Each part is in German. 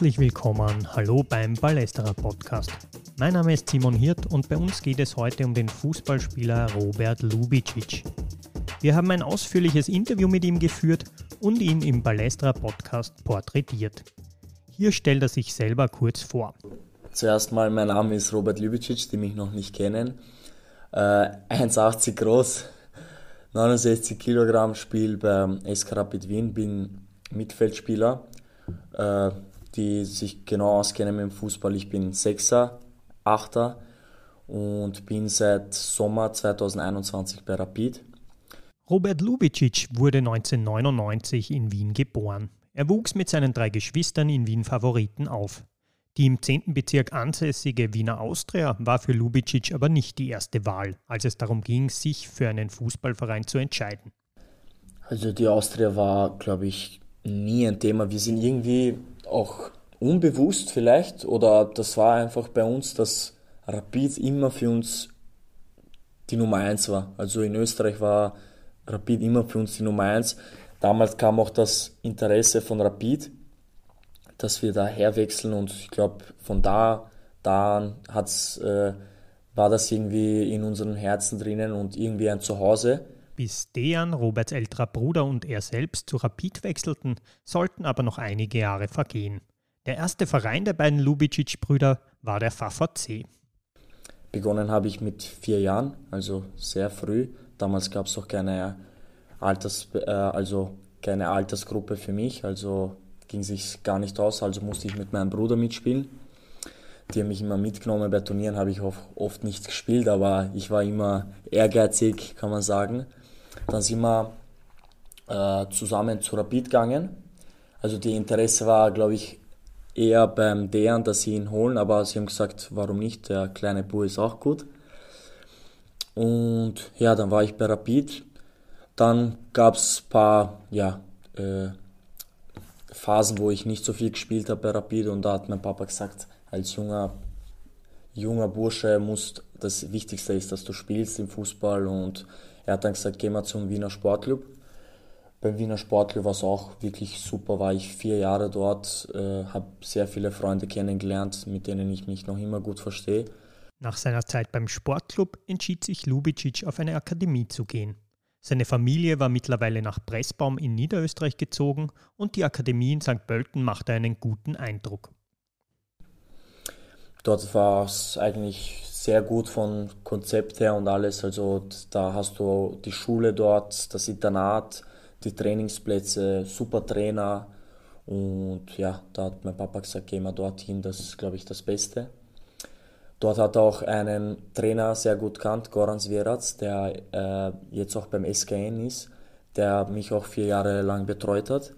Herzlich willkommen, hallo beim Ballesterer Podcast. Mein Name ist Simon Hirt und bei uns geht es heute um den Fußballspieler Robert Lubicic. Wir haben ein ausführliches Interview mit ihm geführt und ihn im Ballesterer Podcast porträtiert. Hier stellt er sich selber kurz vor. Zuerst mal, mein Name ist Robert Lubicic, die mich noch nicht kennen. Äh, 1,80 groß, 69 Kilogramm, spiele beim SK Rapid Wien, bin Mittelfeldspieler äh, die sich genau auskennen mit dem Fußball. Ich bin Sechser, Achter und bin seit Sommer 2021 bei Rapid. Robert Lubicic wurde 1999 in Wien geboren. Er wuchs mit seinen drei Geschwistern in Wien Favoriten auf. Die im 10. Bezirk ansässige Wiener Austria war für Lubicic aber nicht die erste Wahl, als es darum ging, sich für einen Fußballverein zu entscheiden. Also die Austria war, glaube ich, nie ein Thema. Wir sind irgendwie auch unbewusst vielleicht oder das war einfach bei uns, dass Rapid immer für uns die Nummer 1 war. Also in Österreich war Rapid immer für uns die Nummer 1. Damals kam auch das Interesse von Rapid, dass wir da herwechseln und ich glaube von da, da hat's, äh, war das irgendwie in unseren Herzen drinnen und irgendwie ein Zuhause. Bis Dejan, Roberts älterer Bruder und er selbst zu Rapid wechselten, sollten aber noch einige Jahre vergehen. Der erste Verein der beiden Lubicic-Brüder war der VVC. Begonnen habe ich mit vier Jahren, also sehr früh. Damals gab es auch keine, Alters, äh, also keine Altersgruppe für mich, also ging sich gar nicht aus, also musste ich mit meinem Bruder mitspielen. Die haben mich immer mitgenommen. Bei Turnieren habe ich oft nicht gespielt, aber ich war immer ehrgeizig, kann man sagen. Dann sind wir äh, zusammen zu Rapid gegangen. Also die Interesse war, glaube ich, eher beim Dejan, dass sie ihn holen, aber sie haben gesagt, warum nicht, der kleine Bub ist auch gut. Und ja, dann war ich bei Rapid. Dann gab es ein paar ja, äh, Phasen, wo ich nicht so viel gespielt habe bei Rapid und da hat mein Papa gesagt, als junger, junger Bursche muss das Wichtigste ist, dass du spielst im Fußball und er hat dann gesagt, geh mal zum Wiener Sportclub. Beim Wiener Sportclub war es auch wirklich super, war ich vier Jahre dort, äh, habe sehr viele Freunde kennengelernt, mit denen ich mich noch immer gut verstehe. Nach seiner Zeit beim Sportclub entschied sich Lubicic auf eine Akademie zu gehen. Seine Familie war mittlerweile nach Pressbaum in Niederösterreich gezogen und die Akademie in St. Pölten machte einen guten Eindruck. Dort war es eigentlich sehr gut von Konzept her und alles. Also da hast du die Schule dort, das Internat, die Trainingsplätze, super Trainer. Und ja, da hat mein Papa gesagt, geh mal dorthin, das ist, glaube ich, das Beste. Dort hat er auch einen Trainer sehr gut kannt, Goran Sverac, der äh, jetzt auch beim SKN ist, der mich auch vier Jahre lang betreut hat,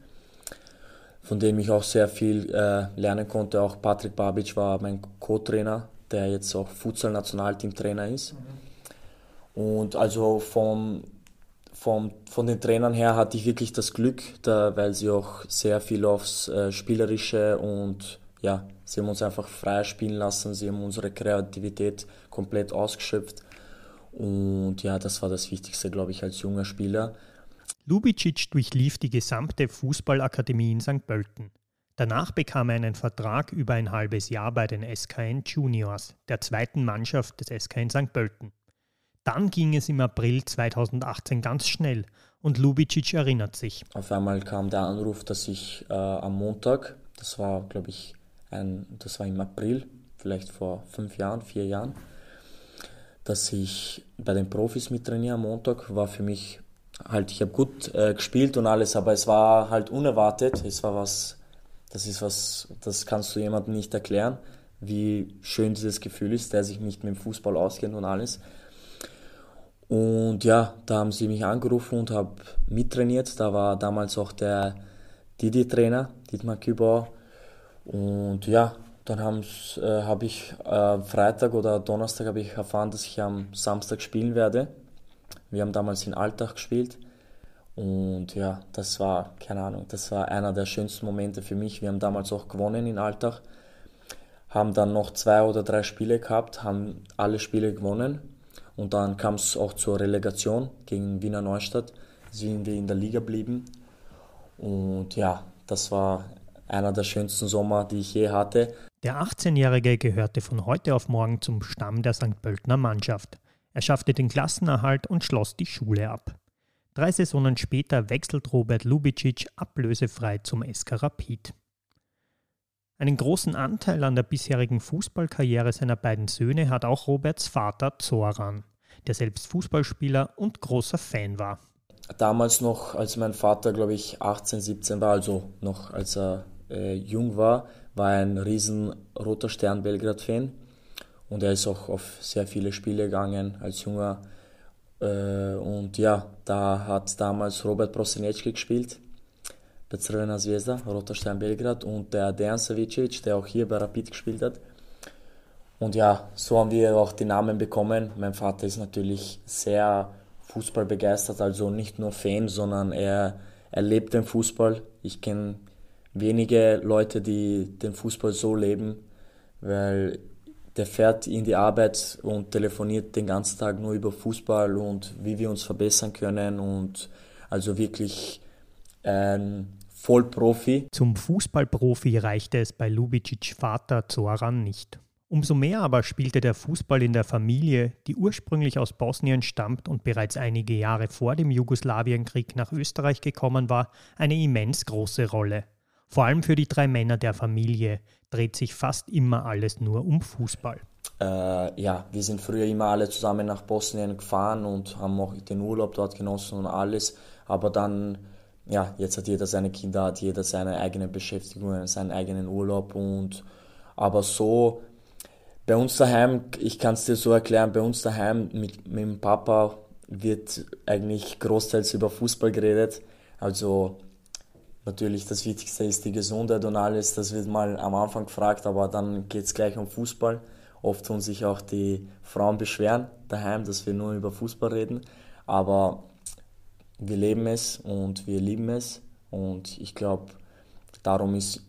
von dem ich auch sehr viel äh, lernen konnte. Auch Patrick Babic war mein Co-Trainer der jetzt auch Futsal-Nationalteam-Trainer ist. Mhm. Und also vom, vom, von den Trainern her hatte ich wirklich das Glück, da, weil sie auch sehr viel aufs äh, Spielerische und ja, sie haben uns einfach frei spielen lassen, sie haben unsere Kreativität komplett ausgeschöpft. Und ja, das war das Wichtigste, glaube ich, als junger Spieler. Lubicic durchlief die gesamte Fußballakademie in St. Pölten. Danach bekam er einen Vertrag über ein halbes Jahr bei den SKN Juniors, der zweiten Mannschaft des SKN St. Pölten. Dann ging es im April 2018 ganz schnell und Lubicic erinnert sich. Auf einmal kam der Anruf, dass ich äh, am Montag, das war glaube ich, ein, das war im April, vielleicht vor fünf Jahren, vier Jahren, dass ich bei den Profis mittrainiere am Montag, war für mich halt, ich habe gut äh, gespielt und alles, aber es war halt unerwartet, es war was das ist was, das kannst du jemandem nicht erklären, wie schön dieses Gefühl ist, der sich nicht mit dem Fußball auskennt und alles. Und ja, da haben sie mich angerufen und habe mittrainiert. Da war damals auch der Didi-Trainer, Dietmar Kübauer. Und ja, dann äh, habe ich äh, Freitag oder Donnerstag ich erfahren, dass ich am Samstag spielen werde. Wir haben damals in Alltag gespielt. Und ja, das war, keine Ahnung, das war einer der schönsten Momente für mich. Wir haben damals auch gewonnen in Alltag, haben dann noch zwei oder drei Spiele gehabt, haben alle Spiele gewonnen. Und dann kam es auch zur Relegation gegen Wiener Neustadt, sind wir in der Liga blieben. Und ja, das war einer der schönsten Sommer, die ich je hatte. Der 18-Jährige gehörte von heute auf morgen zum Stamm der St. Pöltner Mannschaft. Er schaffte den Klassenerhalt und schloss die Schule ab. Drei Saisonen später wechselt Robert Lubicic ablösefrei zum SK Rapid. Einen großen Anteil an der bisherigen Fußballkarriere seiner beiden Söhne hat auch Roberts Vater Zoran, der selbst Fußballspieler und großer Fan war. Damals noch, als mein Vater, glaube ich, 18, 17 war, also noch als er äh, jung war, war er ein riesen Roter Stern Belgrad-Fan. Und er ist auch auf sehr viele Spiele gegangen als junger und ja, da hat damals Robert Prosinecki gespielt bei Crvena Zvezda, Roter Stern Belgrad und der Dejan Savicevic, der auch hier bei Rapid gespielt hat. Und ja, so haben wir auch die Namen bekommen. Mein Vater ist natürlich sehr Fußball begeistert, also nicht nur Fan, sondern er, er lebt den Fußball. Ich kenne wenige Leute, die den Fußball so leben, weil der fährt in die Arbeit und telefoniert den ganzen Tag nur über Fußball und wie wir uns verbessern können und also wirklich ein Vollprofi. Zum Fußballprofi reichte es bei Lubicic Vater Zoran nicht. Umso mehr aber spielte der Fußball in der Familie, die ursprünglich aus Bosnien stammt und bereits einige Jahre vor dem Jugoslawienkrieg nach Österreich gekommen war, eine immens große Rolle. Vor allem für die drei Männer der Familie dreht sich fast immer alles nur um Fußball. Äh, ja, wir sind früher immer alle zusammen nach Bosnien gefahren und haben auch den Urlaub dort genossen und alles. Aber dann, ja, jetzt hat jeder seine Kinder, hat jeder seine eigene Beschäftigung, seinen eigenen Urlaub und aber so bei uns daheim, ich kann es dir so erklären, bei uns daheim mit, mit dem Papa wird eigentlich großteils über Fußball geredet. Also Natürlich, das Wichtigste ist die Gesundheit und alles. Das wird mal am Anfang gefragt, aber dann geht es gleich um Fußball. Oft tun sich auch die Frauen beschweren daheim, dass wir nur über Fußball reden. Aber wir leben es und wir lieben es. Und ich glaube, darum ist,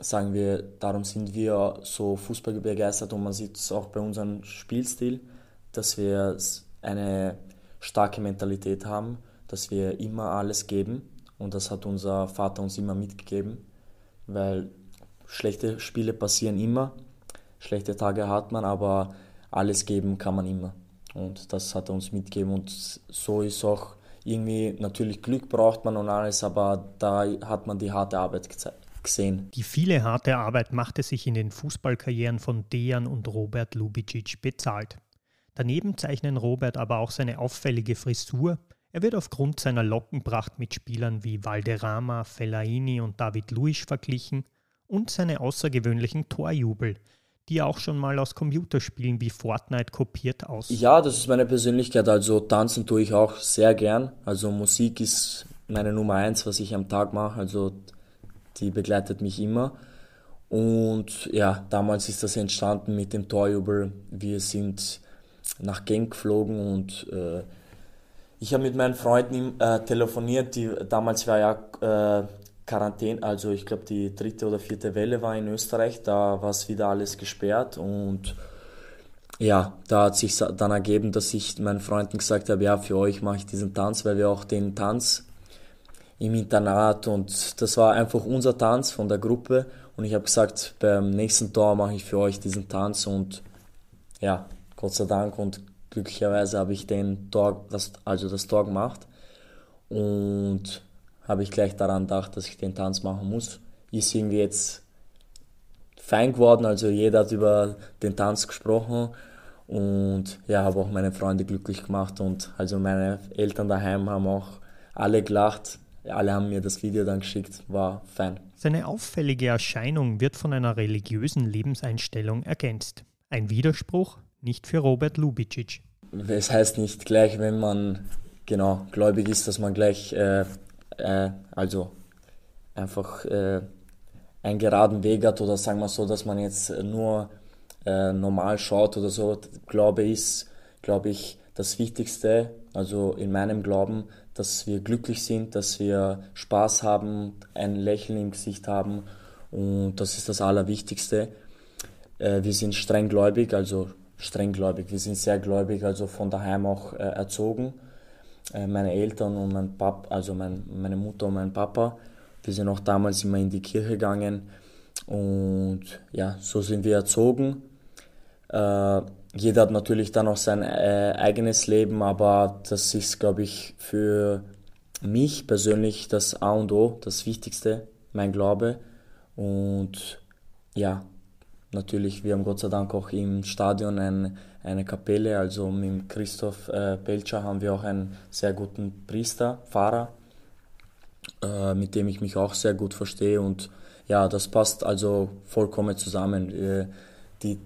sagen wir, darum sind wir so Fußball begeistert und man sieht es auch bei unserem Spielstil, dass wir eine starke Mentalität haben, dass wir immer alles geben und das hat unser Vater uns immer mitgegeben, weil schlechte Spiele passieren immer, schlechte Tage hat man, aber alles geben kann man immer. Und das hat er uns mitgegeben und so ist auch irgendwie, natürlich Glück braucht man und alles, aber da hat man die harte Arbeit gesehen. Die viele harte Arbeit machte sich in den Fußballkarrieren von Dejan und Robert Lubicic bezahlt. Daneben zeichnen Robert aber auch seine auffällige Frisur, er wird aufgrund seiner Lockenpracht mit Spielern wie Valderrama, Fellaini und David Luiz verglichen und seine außergewöhnlichen Torjubel, die er auch schon mal aus Computerspielen wie Fortnite kopiert aus. Ja, das ist meine Persönlichkeit. Also tanzen tue ich auch sehr gern. Also Musik ist meine Nummer eins, was ich am Tag mache. Also die begleitet mich immer. Und ja, damals ist das entstanden mit dem Torjubel. Wir sind nach Genk geflogen und äh, ich habe mit meinen Freunden äh, telefoniert, die, damals war ja äh, Quarantäne, also ich glaube die dritte oder vierte Welle war in Österreich, da war es wieder alles gesperrt und ja, da hat sich dann ergeben, dass ich meinen Freunden gesagt habe, ja, für euch mache ich diesen Tanz, weil wir auch den Tanz im Internat und das war einfach unser Tanz von der Gruppe und ich habe gesagt, beim nächsten Tor mache ich für euch diesen Tanz und ja, Gott sei Dank und glücklicherweise habe ich den Tor, das, also das Tor gemacht und habe ich gleich daran gedacht, dass ich den Tanz machen muss. Ist irgendwie jetzt fein geworden, also jeder hat über den Tanz gesprochen und ja, habe auch meine Freunde glücklich gemacht und also meine Eltern daheim haben auch alle gelacht. Alle haben mir das Video dann geschickt, war fein. Seine auffällige Erscheinung wird von einer religiösen Lebenseinstellung ergänzt. Ein Widerspruch, nicht für Robert Lubicic. Es heißt nicht gleich, wenn man genau gläubig ist, dass man gleich äh, äh, also einfach äh, einen geraden Weg hat oder sagen wir so, dass man jetzt nur äh, normal schaut oder so. Glaube ist, glaube ich, das Wichtigste, also in meinem Glauben, dass wir glücklich sind, dass wir Spaß haben, ein Lächeln im Gesicht haben und das ist das Allerwichtigste. Äh, wir sind streng gläubig, also strenggläubig. Wir sind sehr gläubig, also von daheim auch äh, erzogen. Äh, meine Eltern und mein Papa, also mein, meine Mutter und mein Papa. Wir sind auch damals immer in die Kirche gegangen und ja, so sind wir erzogen. Äh, jeder hat natürlich dann auch sein äh, eigenes Leben, aber das ist, glaube ich, für mich persönlich das A und O, das Wichtigste, mein Glaube. Und ja, natürlich, wir haben Gott sei Dank auch im Stadion ein, eine Kapelle, also mit Christoph äh, Belcher haben wir auch einen sehr guten Priester, Pfarrer, äh, mit dem ich mich auch sehr gut verstehe und ja, das passt also vollkommen zusammen. Äh, die,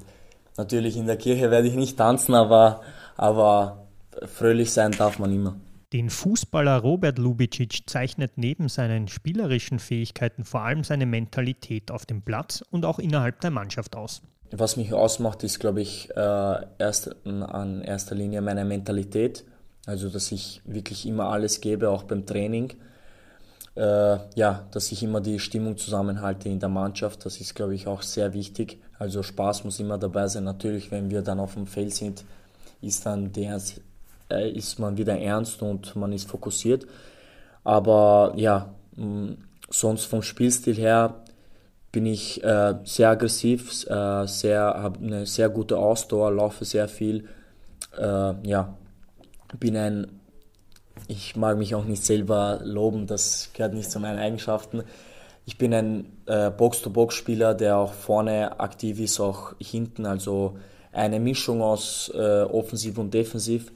natürlich in der Kirche werde ich nicht tanzen, aber, aber fröhlich sein darf man immer. Den Fußballer Robert Lubicic zeichnet neben seinen spielerischen Fähigkeiten vor allem seine Mentalität auf dem Platz und auch innerhalb der Mannschaft aus. Was mich ausmacht, ist, glaube ich, äh, erst an erster Linie meine Mentalität. Also, dass ich wirklich immer alles gebe, auch beim Training. Äh, ja, dass ich immer die Stimmung zusammenhalte in der Mannschaft. Das ist, glaube ich, auch sehr wichtig. Also Spaß muss immer dabei sein. Natürlich, wenn wir dann auf dem Feld sind, ist dann der äh, ist man wieder ernst und man ist fokussiert. Aber ja, mh, sonst vom Spielstil her bin ich äh, sehr aggressiv, äh, sehr, habe eine sehr gute Ausdauer, laufe sehr viel. Äh, ja, bin ein, ich mag mich auch nicht selber loben, das gehört nicht zu meinen Eigenschaften. Ich bin ein äh, Box-to-Box-Spieler, der auch vorne aktiv ist, auch hinten, also eine Mischung aus äh, offensiv und defensiv.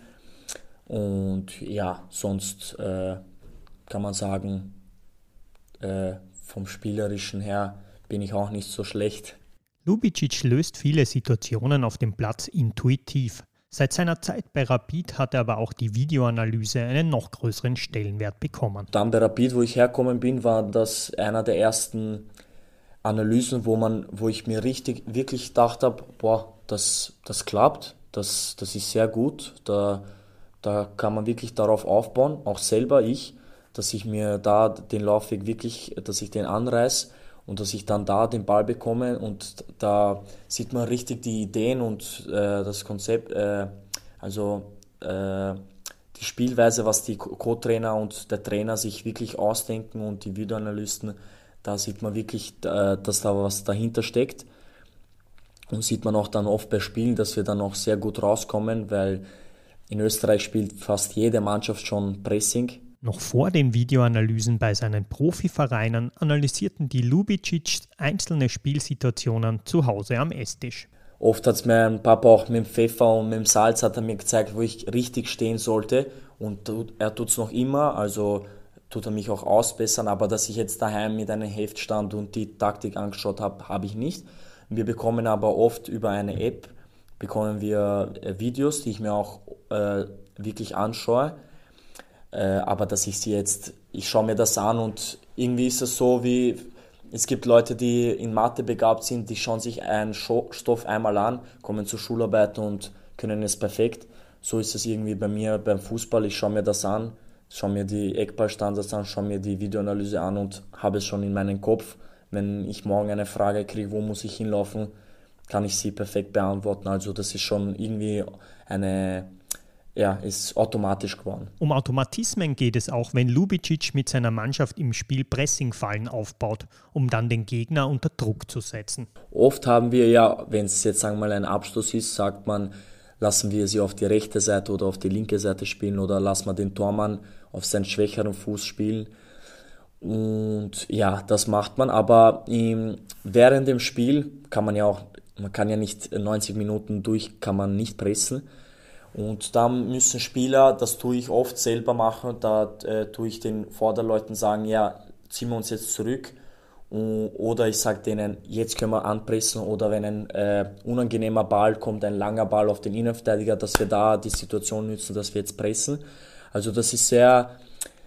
Und ja, sonst äh, kann man sagen, äh, vom Spielerischen her bin ich auch nicht so schlecht. Lubicic löst viele Situationen auf dem Platz intuitiv. Seit seiner Zeit bei Rapid hat er aber auch die Videoanalyse einen noch größeren Stellenwert bekommen. Dann bei Rapid, wo ich herkommen bin, war das einer der ersten Analysen, wo man, wo ich mir richtig, wirklich gedacht habe, boah, das, das klappt, das, das ist sehr gut, da da kann man wirklich darauf aufbauen, auch selber ich, dass ich mir da den Laufweg wirklich, dass ich den anreiß und dass ich dann da den Ball bekomme und da sieht man richtig die Ideen und äh, das Konzept, äh, also äh, die Spielweise, was die Co-Trainer und der Trainer sich wirklich ausdenken und die Videoanalysten, da sieht man wirklich, äh, dass da was dahinter steckt. Und sieht man auch dann oft bei Spielen, dass wir dann auch sehr gut rauskommen, weil in Österreich spielt fast jede Mannschaft schon Pressing. Noch vor den Videoanalysen bei seinen Profivereinen analysierten die Lubicic einzelne Spielsituationen zu Hause am Esstisch. Oft hat es mein Papa auch mit dem Pfeffer und mit dem Salz hat er mir gezeigt, wo ich richtig stehen sollte. Und er tut es noch immer, also tut er mich auch ausbessern. Aber dass ich jetzt daheim mit einem Heft stand und die Taktik angeschaut habe, habe ich nicht. Wir bekommen aber oft über eine App bekommen wir äh, Videos, die ich mir auch äh, wirklich anschaue. Äh, aber dass ich sie jetzt, ich schaue mir das an und irgendwie ist es so wie, es gibt Leute, die in Mathe begabt sind, die schauen sich einen Stoff einmal an, kommen zur Schularbeit und können es perfekt. So ist es irgendwie bei mir beim Fußball. Ich schaue mir das an, schaue mir die Eckballstandards an, schaue mir die Videoanalyse an und habe es schon in meinem Kopf. Wenn ich morgen eine Frage kriege, wo muss ich hinlaufen, kann ich sie perfekt beantworten. Also das ist schon irgendwie eine, ja, ist automatisch geworden. Um Automatismen geht es auch, wenn Lubicic mit seiner Mannschaft im Spiel Pressingfallen aufbaut, um dann den Gegner unter Druck zu setzen. Oft haben wir ja, wenn es jetzt sagen wir mal ein Abschluss ist, sagt man, lassen wir sie auf die rechte Seite oder auf die linke Seite spielen oder lassen wir den Tormann auf seinen schwächeren Fuß spielen. Und ja, das macht man, aber im, während dem Spiel kann man ja auch man kann ja nicht 90 Minuten durch, kann man nicht pressen. Und da müssen Spieler, das tue ich oft selber machen, da äh, tue ich den Vorderleuten sagen, ja, ziehen wir uns jetzt zurück. Oder ich sage denen, jetzt können wir anpressen. Oder wenn ein äh, unangenehmer Ball kommt, ein langer Ball auf den Innenverteidiger, dass wir da die Situation nützen, dass wir jetzt pressen. Also das ist sehr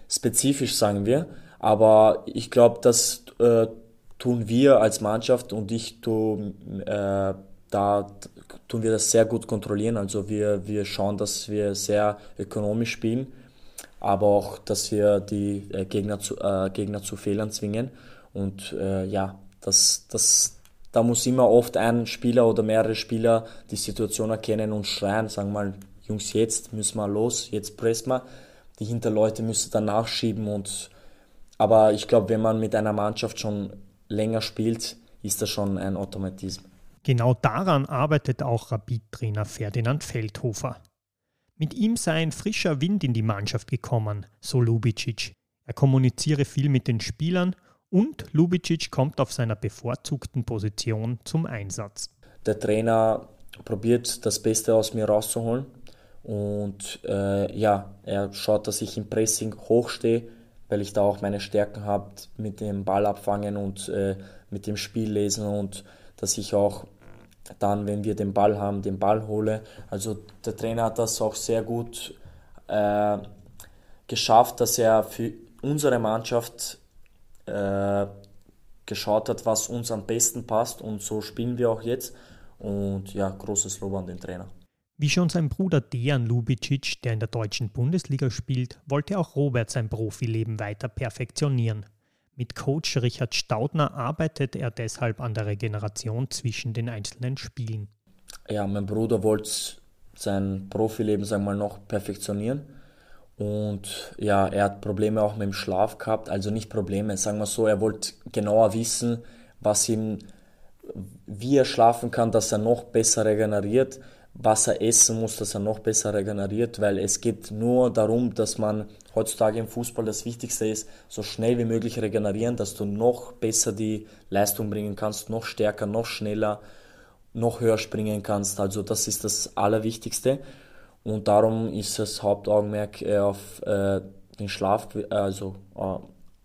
spezifisch, sagen wir. Aber ich glaube, das äh, tun wir als Mannschaft und ich tu, äh, da tun wir das sehr gut kontrollieren. Also wir, wir schauen, dass wir sehr ökonomisch spielen, aber auch, dass wir die äh, Gegner, zu, äh, Gegner zu Fehlern zwingen. Und äh, ja, das, das, da muss immer oft ein Spieler oder mehrere Spieler die Situation erkennen und schreien, sagen mal, Jungs, jetzt müssen wir los, jetzt pressen wir. Die Hinterleute müssen dann nachschieben und aber ich glaube, wenn man mit einer Mannschaft schon länger spielt, ist das schon ein Automatismus. Genau daran arbeitet auch Rapid-Trainer Ferdinand Feldhofer. Mit ihm sei ein frischer Wind in die Mannschaft gekommen, so Lubicic. Er kommuniziere viel mit den Spielern und Lubicic kommt auf seiner bevorzugten Position zum Einsatz. Der Trainer probiert das Beste aus mir rauszuholen und äh, ja, er schaut, dass ich im Pressing hochstehe, weil ich da auch meine Stärken habe mit dem Ball abfangen und äh, mit dem Spiel lesen und dass ich auch dann, wenn wir den Ball haben, den Ball hole. Also der Trainer hat das auch sehr gut äh, geschafft, dass er für unsere Mannschaft äh, geschaut hat, was uns am besten passt und so spielen wir auch jetzt. Und ja, großes Lob an den Trainer. Wie schon sein Bruder Dejan Lubicic, der in der deutschen Bundesliga spielt, wollte auch Robert sein Profileben weiter perfektionieren. Mit Coach Richard Staudner arbeitet er deshalb an der Regeneration zwischen den einzelnen Spielen. Ja, mein Bruder wollte sein Profileben sagen wir mal, noch perfektionieren. Und ja, er hat Probleme auch mit dem Schlaf gehabt. Also nicht Probleme, sagen wir so, er wollte genauer wissen, was ihm, wie er schlafen kann, dass er noch besser regeneriert was er essen muss, dass er noch besser regeneriert, weil es geht nur darum, dass man heutzutage im Fußball das Wichtigste ist, so schnell wie möglich regenerieren, dass du noch besser die Leistung bringen kannst, noch stärker, noch schneller, noch höher springen kannst. Also das ist das Allerwichtigste und darum ist das Hauptaugenmerk auf äh, den Schlaf, also äh,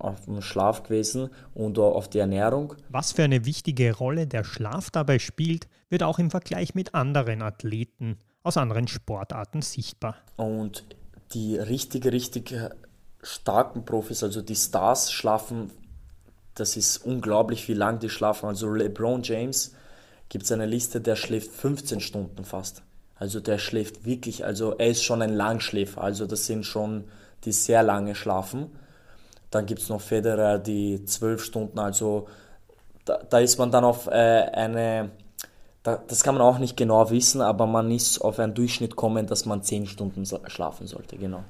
auf den Schlaf gewesen und auf die Ernährung. Was für eine wichtige Rolle der Schlaf dabei spielt, wird auch im Vergleich mit anderen Athleten aus anderen Sportarten sichtbar. Und die richtig, richtig starken Profis, also die Stars, schlafen, das ist unglaublich, wie lang die schlafen. Also LeBron James gibt es eine Liste, der schläft 15 Stunden fast. Also der schläft wirklich, also er ist schon ein Langschläfer, also das sind schon die sehr lange schlafen. Dann gibt es noch Federer, die zwölf Stunden, also da, da, ist man dann auf äh, eine, da, das kann man auch nicht genau wissen, aber man ist auf einen Durchschnitt kommen, dass man zehn Stunden schlafen sollte, genau.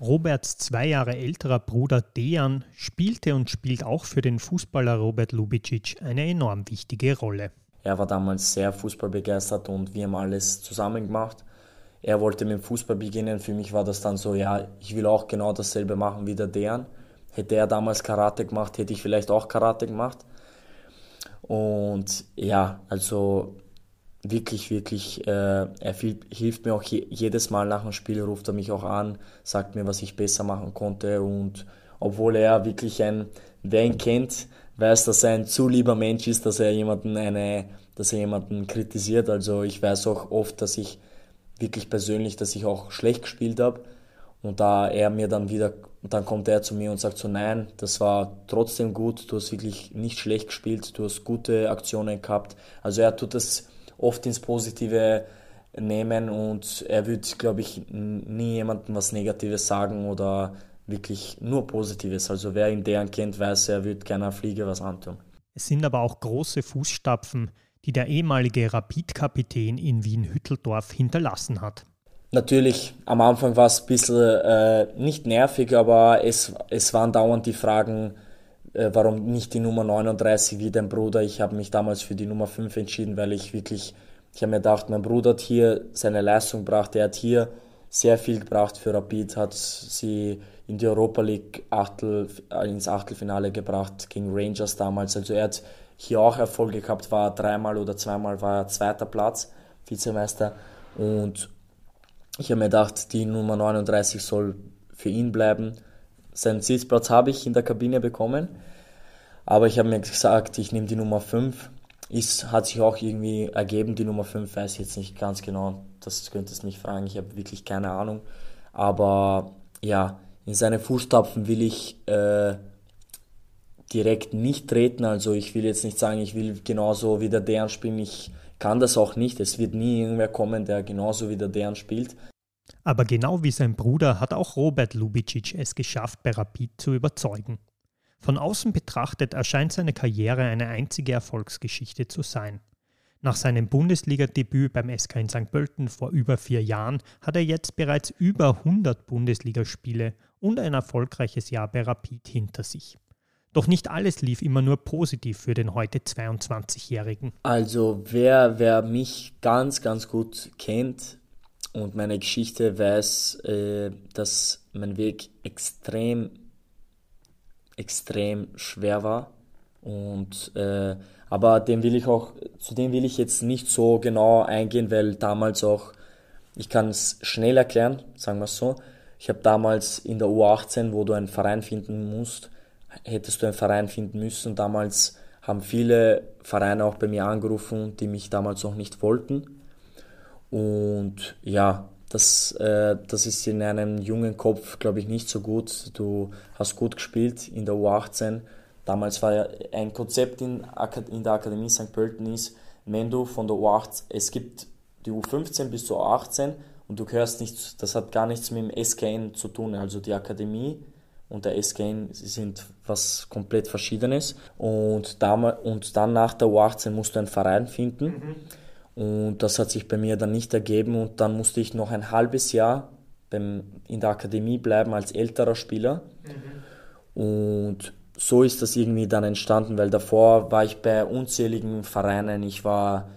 Roberts zwei Jahre älterer Bruder Dejan spielte und spielt auch für den Fußballer Robert Lubicic eine enorm wichtige Rolle. Er war damals sehr fußballbegeistert und wir haben alles zusammen gemacht. Er wollte mit dem Fußball beginnen. Für mich war das dann so, ja, ich will auch genau dasselbe machen wie der Dejan. Hätte er damals Karate gemacht, hätte ich vielleicht auch Karate gemacht. Und ja, also wirklich, wirklich, äh, er hilft mir auch je, jedes Mal nach dem Spiel, ruft er mich auch an, sagt mir, was ich besser machen konnte. Und obwohl er wirklich ein, wer ihn kennt, weiß, dass er ein zu lieber Mensch ist, dass er jemanden eine, dass er jemanden kritisiert. Also ich weiß auch oft, dass ich wirklich persönlich, dass ich auch schlecht gespielt habe. Und da er mir dann wieder und dann kommt er zu mir und sagt so, nein, das war trotzdem gut, du hast wirklich nicht schlecht gespielt, du hast gute Aktionen gehabt. Also er tut das oft ins Positive nehmen und er wird, glaube ich, nie jemandem was Negatives sagen oder wirklich nur Positives. Also wer ihn deren kennt, weiß, er wird gerne Fliege was antun. Es sind aber auch große Fußstapfen, die der ehemalige Rapid-Kapitän in Wien-Hütteldorf hinterlassen hat. Natürlich, am Anfang war es ein bisschen äh, nicht nervig, aber es, es waren dauernd die Fragen, äh, warum nicht die Nummer 39 wie dein Bruder. Ich habe mich damals für die Nummer 5 entschieden, weil ich wirklich, ich habe mir gedacht, mein Bruder hat hier seine Leistung gebracht, er hat hier sehr viel gebracht für Rapid, hat sie in die Europa League Achtel, äh, ins Achtelfinale gebracht gegen Rangers damals. Also er hat hier auch Erfolge gehabt, war dreimal oder zweimal war er zweiter Platz, Vizemeister. Und ich habe mir gedacht, die Nummer 39 soll für ihn bleiben. Seinen Sitzplatz habe ich in der Kabine bekommen, aber ich habe mir gesagt, ich nehme die Nummer 5. Ist, hat sich auch irgendwie ergeben, die Nummer 5, weiß ich jetzt nicht ganz genau, das könntest du mich fragen, ich habe wirklich keine Ahnung. Aber ja, in seine Fußstapfen will ich äh, direkt nicht treten, also ich will jetzt nicht sagen, ich will genauso wie der Dern spielen, ich kann das auch nicht. Es wird nie irgendwer kommen, der genauso wie der Dern spielt. Aber genau wie sein Bruder hat auch Robert Lubicic es geschafft, bei Rapid zu überzeugen. Von außen betrachtet erscheint seine Karriere eine einzige Erfolgsgeschichte zu sein. Nach seinem Bundesligadebüt beim SK in St. Pölten vor über vier Jahren hat er jetzt bereits über 100 Bundesligaspiele und ein erfolgreiches Jahr bei Rapid hinter sich. Doch nicht alles lief immer nur positiv für den heute 22-Jährigen. Also wer, wer mich ganz, ganz gut kennt und meine Geschichte weiß, äh, dass mein Weg extrem, extrem schwer war. Und äh, aber dem will ich auch, zu dem will ich jetzt nicht so genau eingehen, weil damals auch, ich kann es schnell erklären, sagen wir es so. Ich habe damals in der U18, wo du einen Verein finden musst, hättest du einen Verein finden müssen. Damals haben viele Vereine auch bei mir angerufen, die mich damals noch nicht wollten. Und ja, das, äh, das ist in einem jungen Kopf, glaube ich, nicht so gut. Du hast gut gespielt in der U18. Damals war ja ein Konzept in, in der Akademie St. Pölten ist, wenn du von der U18, es gibt die U15 bis zur U18 und du gehörst nicht, das hat gar nichts mit dem SKN zu tun. Also die Akademie und der SGN sind was komplett Verschiedenes. Und, damals, und dann nach der U18 musst du einen Verein finden. Mhm. Und das hat sich bei mir dann nicht ergeben. Und dann musste ich noch ein halbes Jahr beim, in der Akademie bleiben als älterer Spieler. Mhm. Und so ist das irgendwie dann entstanden, weil davor war ich bei unzähligen Vereinen. Ich war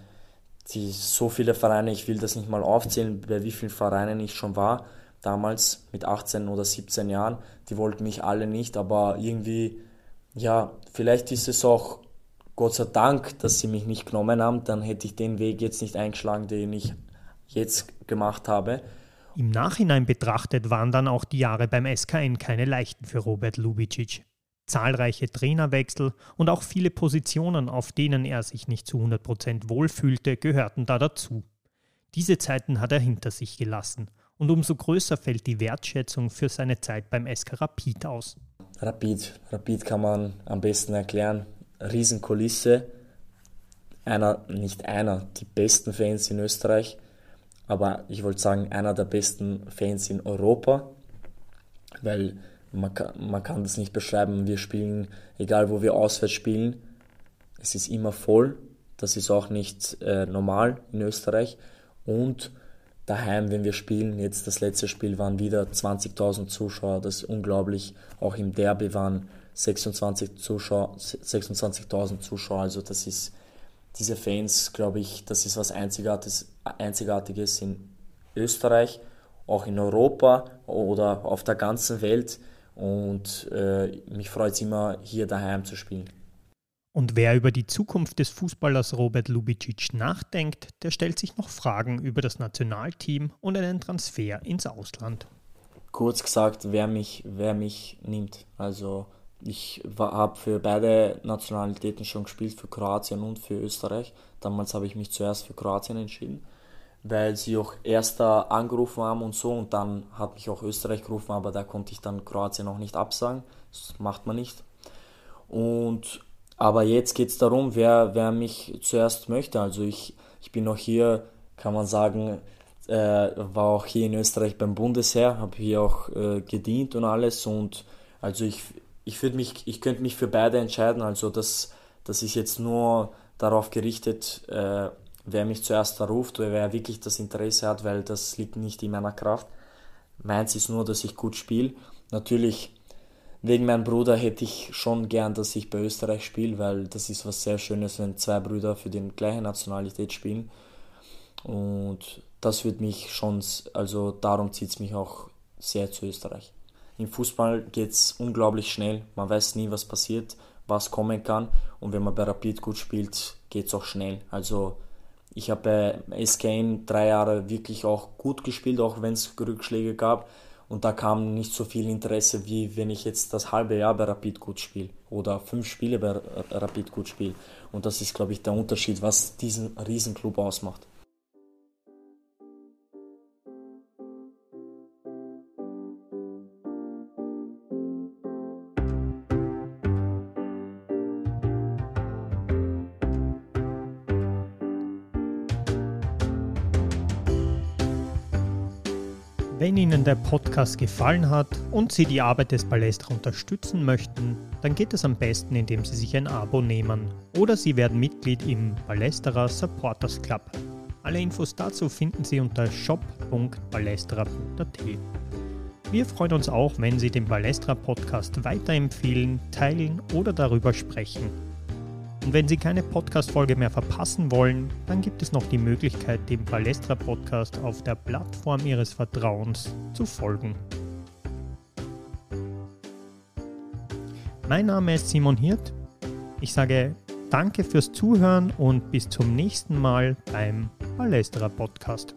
die, so viele Vereine, ich will das nicht mal aufzählen, bei wie vielen Vereinen ich schon war damals mit 18 oder 17 Jahren. Die wollten mich alle nicht, aber irgendwie, ja, vielleicht ist es auch Gott sei Dank, dass sie mich nicht genommen haben, dann hätte ich den Weg jetzt nicht eingeschlagen, den ich jetzt gemacht habe. Im Nachhinein betrachtet waren dann auch die Jahre beim SKN keine leichten für Robert Lubicic. Zahlreiche Trainerwechsel und auch viele Positionen, auf denen er sich nicht zu 100% wohlfühlte, gehörten da dazu. Diese Zeiten hat er hinter sich gelassen und umso größer fällt die Wertschätzung für seine Zeit beim SK Rapid aus. Rapid, Rapid kann man am besten erklären. Riesenkulisse, einer, nicht einer, die besten Fans in Österreich, aber ich wollte sagen, einer der besten Fans in Europa, weil man kann, man kann das nicht beschreiben. Wir spielen, egal wo wir auswärts spielen, es ist immer voll. Das ist auch nicht äh, normal in Österreich. Und daheim, wenn wir spielen. Jetzt das letzte Spiel waren wieder 20.000 Zuschauer, das ist unglaublich. Auch im Derby waren 26 Zuschauer, 26.000 Zuschauer. Also das ist diese Fans, glaube ich, das ist was Einzigartiges, Einzigartiges in Österreich, auch in Europa oder auf der ganzen Welt. Und äh, mich freut es immer, hier daheim zu spielen. Und wer über die Zukunft des Fußballers Robert Lubicic nachdenkt, der stellt sich noch Fragen über das Nationalteam und einen Transfer ins Ausland. Kurz gesagt, wer mich, wer mich nimmt. Also ich habe für beide Nationalitäten schon gespielt, für Kroatien und für Österreich. Damals habe ich mich zuerst für Kroatien entschieden, weil sie auch erster angerufen haben und so. Und dann hat mich auch Österreich gerufen, aber da konnte ich dann Kroatien noch nicht absagen. Das macht man nicht. Und aber jetzt geht es darum, wer, wer mich zuerst möchte. Also ich, ich bin noch hier, kann man sagen, äh, war auch hier in Österreich beim Bundesheer, habe hier auch äh, gedient und alles. Und also ich, ich, mich, ich könnte mich für beide entscheiden. Also das, das ist jetzt nur darauf gerichtet, äh, wer mich zuerst ruft oder wer wirklich das Interesse hat, weil das liegt nicht in meiner Kraft. Meins ist nur, dass ich gut spiele. Natürlich wegen meinem Bruder hätte ich schon gern, dass ich bei Österreich spiele, weil das ist was sehr Schönes, wenn zwei Brüder für die gleiche Nationalität spielen. Und das wird mich schon, also darum zieht es mich auch sehr zu Österreich. Im Fußball geht es unglaublich schnell. Man weiß nie, was passiert, was kommen kann. Und wenn man bei Rapid gut spielt, geht es auch schnell. Also ich habe bei SKN drei Jahre wirklich auch gut gespielt, auch wenn es Rückschläge gab. Und da kam nicht so viel Interesse, wie wenn ich jetzt das halbe Jahr bei Rapid gut spiele oder fünf Spiele bei Rapid gut spiele. Und das ist, glaube ich, der Unterschied, was diesen Riesenclub ausmacht. Wenn Ihnen der Podcast gefallen hat und Sie die Arbeit des Palästra unterstützen möchten, dann geht es am besten, indem Sie sich ein Abo nehmen oder Sie werden Mitglied im Palästra Supporters Club. Alle Infos dazu finden Sie unter shop.palästra.at. Wir freuen uns auch, wenn Sie den Balestra Podcast weiterempfehlen, teilen oder darüber sprechen. Und wenn Sie keine Podcast-Folge mehr verpassen wollen, dann gibt es noch die Möglichkeit, dem Balestra Podcast auf der Plattform Ihres Vertrauens zu folgen. Mein Name ist Simon Hirt. Ich sage danke fürs Zuhören und bis zum nächsten Mal beim Balestra Podcast.